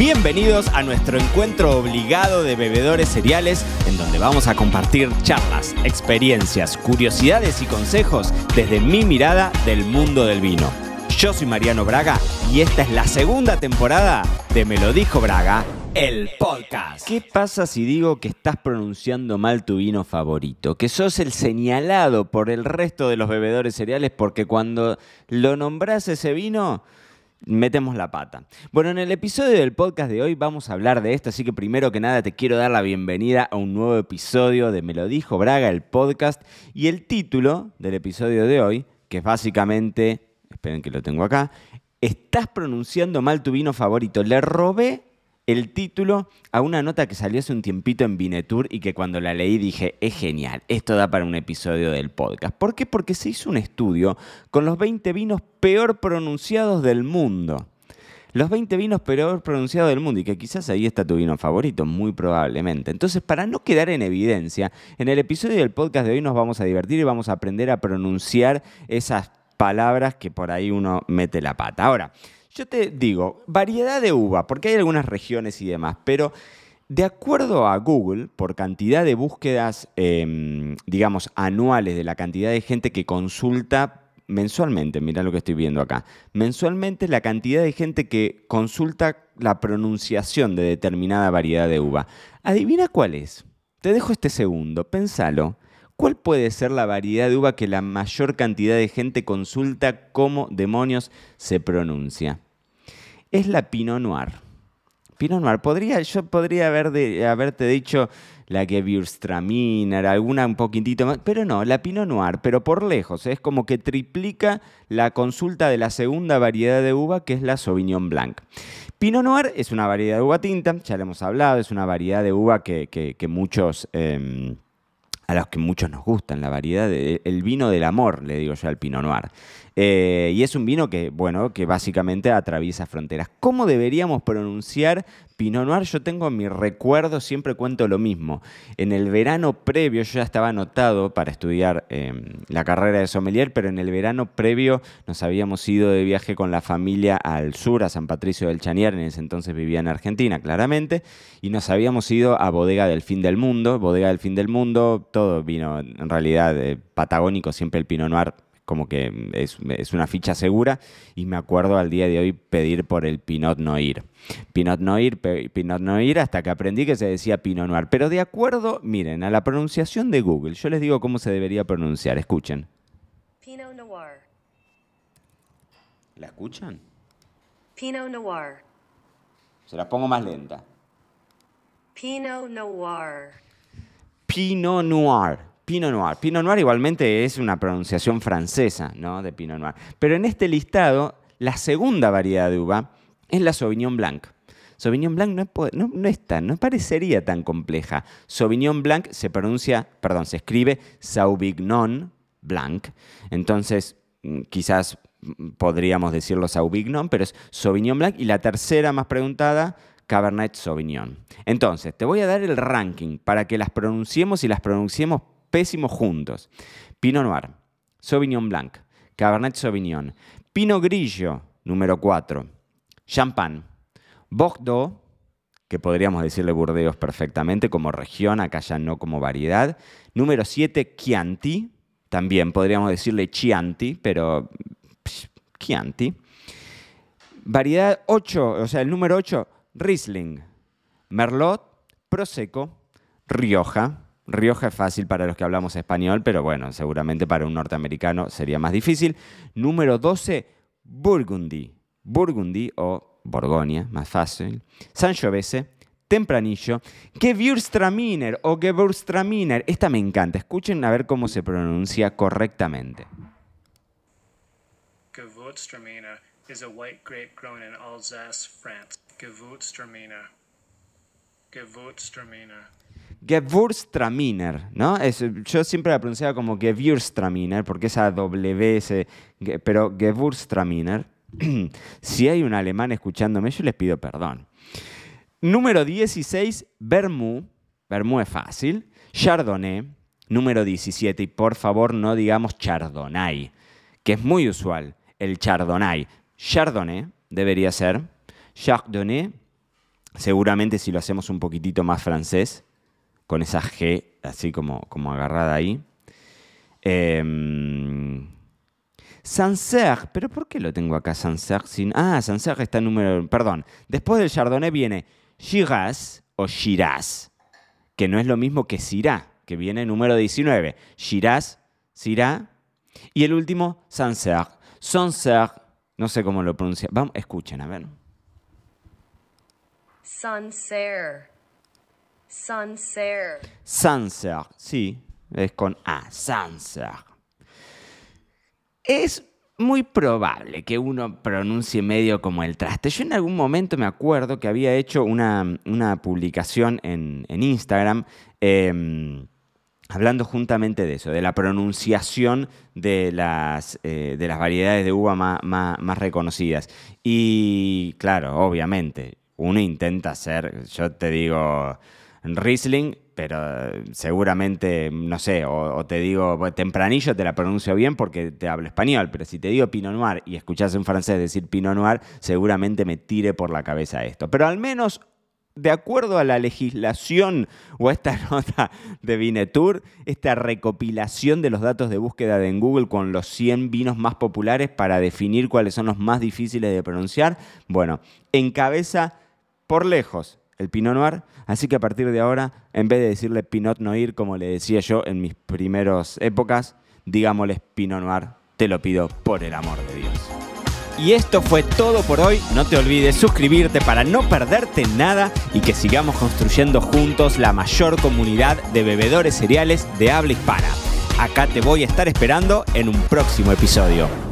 Bienvenidos a nuestro encuentro obligado de bebedores cereales, en donde vamos a compartir charlas, experiencias, curiosidades y consejos desde mi mirada del mundo del vino. Yo soy Mariano Braga y esta es la segunda temporada de Me lo dijo Braga, el podcast. ¿Qué pasa si digo que estás pronunciando mal tu vino favorito? Que sos el señalado por el resto de los bebedores cereales porque cuando lo nombras ese vino metemos la pata. Bueno, en el episodio del podcast de hoy vamos a hablar de esto, así que primero que nada te quiero dar la bienvenida a un nuevo episodio de Me lo dijo Braga, el podcast, y el título del episodio de hoy, que es básicamente, esperen que lo tengo acá, estás pronunciando mal tu vino favorito. Le robé el título a una nota que salió hace un tiempito en Vinetour y que cuando la leí dije, es genial, esto da para un episodio del podcast. ¿Por qué? Porque se hizo un estudio con los 20 vinos peor pronunciados del mundo. Los 20 vinos peor pronunciados del mundo y que quizás ahí está tu vino favorito, muy probablemente. Entonces, para no quedar en evidencia, en el episodio del podcast de hoy nos vamos a divertir y vamos a aprender a pronunciar esas palabras que por ahí uno mete la pata. Ahora, yo te digo, variedad de uva, porque hay algunas regiones y demás, pero de acuerdo a Google, por cantidad de búsquedas, em, digamos, anuales de la cantidad de gente que consulta mensualmente, mira lo que estoy viendo acá, mensualmente la cantidad de gente que consulta la pronunciación de determinada variedad de uva. Adivina cuál es. Te dejo este segundo, pensalo. ¿Cuál puede ser la variedad de uva que la mayor cantidad de gente consulta cómo demonios se pronuncia? Es la Pinot Noir. Pinot Noir. Podría, yo podría haber haberte dicho la Gewürztraminer, alguna un poquitito más, pero no, la Pinot Noir, pero por lejos. Es como que triplica la consulta de la segunda variedad de uva, que es la Sauvignon Blanc. Pinot Noir es una variedad de uva tinta, ya le hemos hablado, es una variedad de uva que, muchos... Em, a los que muchos nos gustan, la variedad del vino del amor, le digo yo al Pinot Noir. Eh, y es un vino que, bueno, que básicamente atraviesa fronteras. ¿Cómo deberíamos pronunciar Pinot Noir? Yo tengo en mi recuerdo, siempre cuento lo mismo. En el verano previo, yo ya estaba anotado para estudiar em, la carrera de sommelier, pero en el verano previo nos habíamos ido de viaje con la familia al sur, a San Patricio del Chanier, en ese entonces vivía en Argentina, claramente, y nos habíamos ido a Bodega del Fin del Mundo. Bodega del Fin del Mundo, todo vino en realidad eh, patagónico, siempre el Pinot Noir como que es, una ficha segura y me acuerdo al día de hoy pedir por el Pinot Noir. Pinot Noir, Pinot Noir, hasta que aprendí que se decía Pinot Noir. Pero de acuerdo, miren, a la pronunciación de Google, yo les digo cómo se debería pronunciar, escuchen. Pinot Noir. ¿La escuchan? Pinot Noir. Se la pongo más lenta. Pinot Noir. Pinot Noir. Pinot Noir. Pinot Noir igualmente es una pronunciación francesa ¿no? de Pinot Noir. Pero en este listado, la segunda variedad de uva es la Sauvignon Blanc. Sauvignon Blanc no, no, es tan, no parecería tan compleja. Sauvignon Blanc se pronuncia, perdón, se escribe Sauvignon Blanc. Entonces, mm, quizás mm, podríamos decirlo Sauvignon, pero es Sauvignon Blanc. Y la tercera más preguntada, Cabernet Sauvignon. Entonces, te voy a dar el ranking para que las pronunciemos y las pronunciemos pésimos juntos. Pinot Noir, Sauvignon Blanc, Cabernet Sauvignon, Pinot Grillo, número 4, Champagne, Bordeaux, que podríamos decirle Burdeos perfectamente como región, acá ya no como variedad. Número 7, Chianti, también podríamos decirle Chianti, pero Chianti. Variedad 8, o sea, el número 8, Riesling, Merlot, Prosecco, Rioja, Rioja es fácil para los que hablamos español, pero bueno, seguramente para un norteamericano sería más difícil. Número 12, Burgundy. Burgundy o Borgoña, más fácil. Sangiovese, Tempranillo, Gewürztraminer o Gewürztraminer. Esta me encanta. Escuchen a ver cómo se pronuncia correctamente. Gewürztraminer is a white grape grown in Alsace, France. Gewürztraminer. Gewürztraminer. Gewürztraminer, ¿no? yo siempre la pronunciaba como Gewürztraminer, porque esa W, pero Gewürztraminer. si hay un alemán escuchándome, yo les pido perdón. Número 16, Vermouth. Vermouth es fácil. Chardonnay. Número 17, y por favor no digamos Chardonnay, que es muy usual, el Chardonnay. Chardonnay debería ser. Chardonnay seguramente si lo hacemos un poquitito más francés, con esa G así como, como agarrada ahí. Eh, Sancerre, pero ¿por qué lo tengo acá Sancerre sin... Ah, Sancerre está en número... Perdón, después del Chardonnay viene Shiraz o Shiraz, que no es lo mismo que Syrah, que viene número 19. Shiraz, Syrah. Y el último, Sancerre. Sancerre, no sé cómo lo pronuncia. Vamos, escuchen, a ver. Sancerre. Sancerre. Sancerre, sí, es con A, Sancerre. Es muy probable que uno pronuncie medio como el traste. Yo en algún momento me acuerdo que había hecho una, una publicación en, en Instagram eh, hablando juntamente de eso, de la pronunciación de las, eh, de las variedades de uva más, más, más reconocidas. Y claro, obviamente, uno intenta hacer, yo te digo, Riesling, pero seguramente, no sé, o, o, te digo tempranillo, te la pronuncio bien porque te hablo español, pero si te digo Pinot Noir y escuchás un francés decir Pinot Noir, seguramente me tire por la cabeza esto. Pero al menos, de acuerdo a la legislación o a esta nota de Vinetour, esta recopilación de los datos de búsqueda en Google con los 100 vinos más populares para definir cuáles son los más difíciles de pronunciar, bueno, encabeza por lejos el Pinot Noir. Así que a partir de ahora, en vez de decirle Pinot Noir, como le decía yo en mis primeras épocas, digámosles Pinot Noir. Te lo pido por el amor de Dios. Y esto fue todo por hoy. No te olvides suscribirte para no perderte nada y que sigamos construyendo juntos la mayor comunidad de bebedores cereales de habla hispana. Acá te voy a estar esperando en un próximo episodio.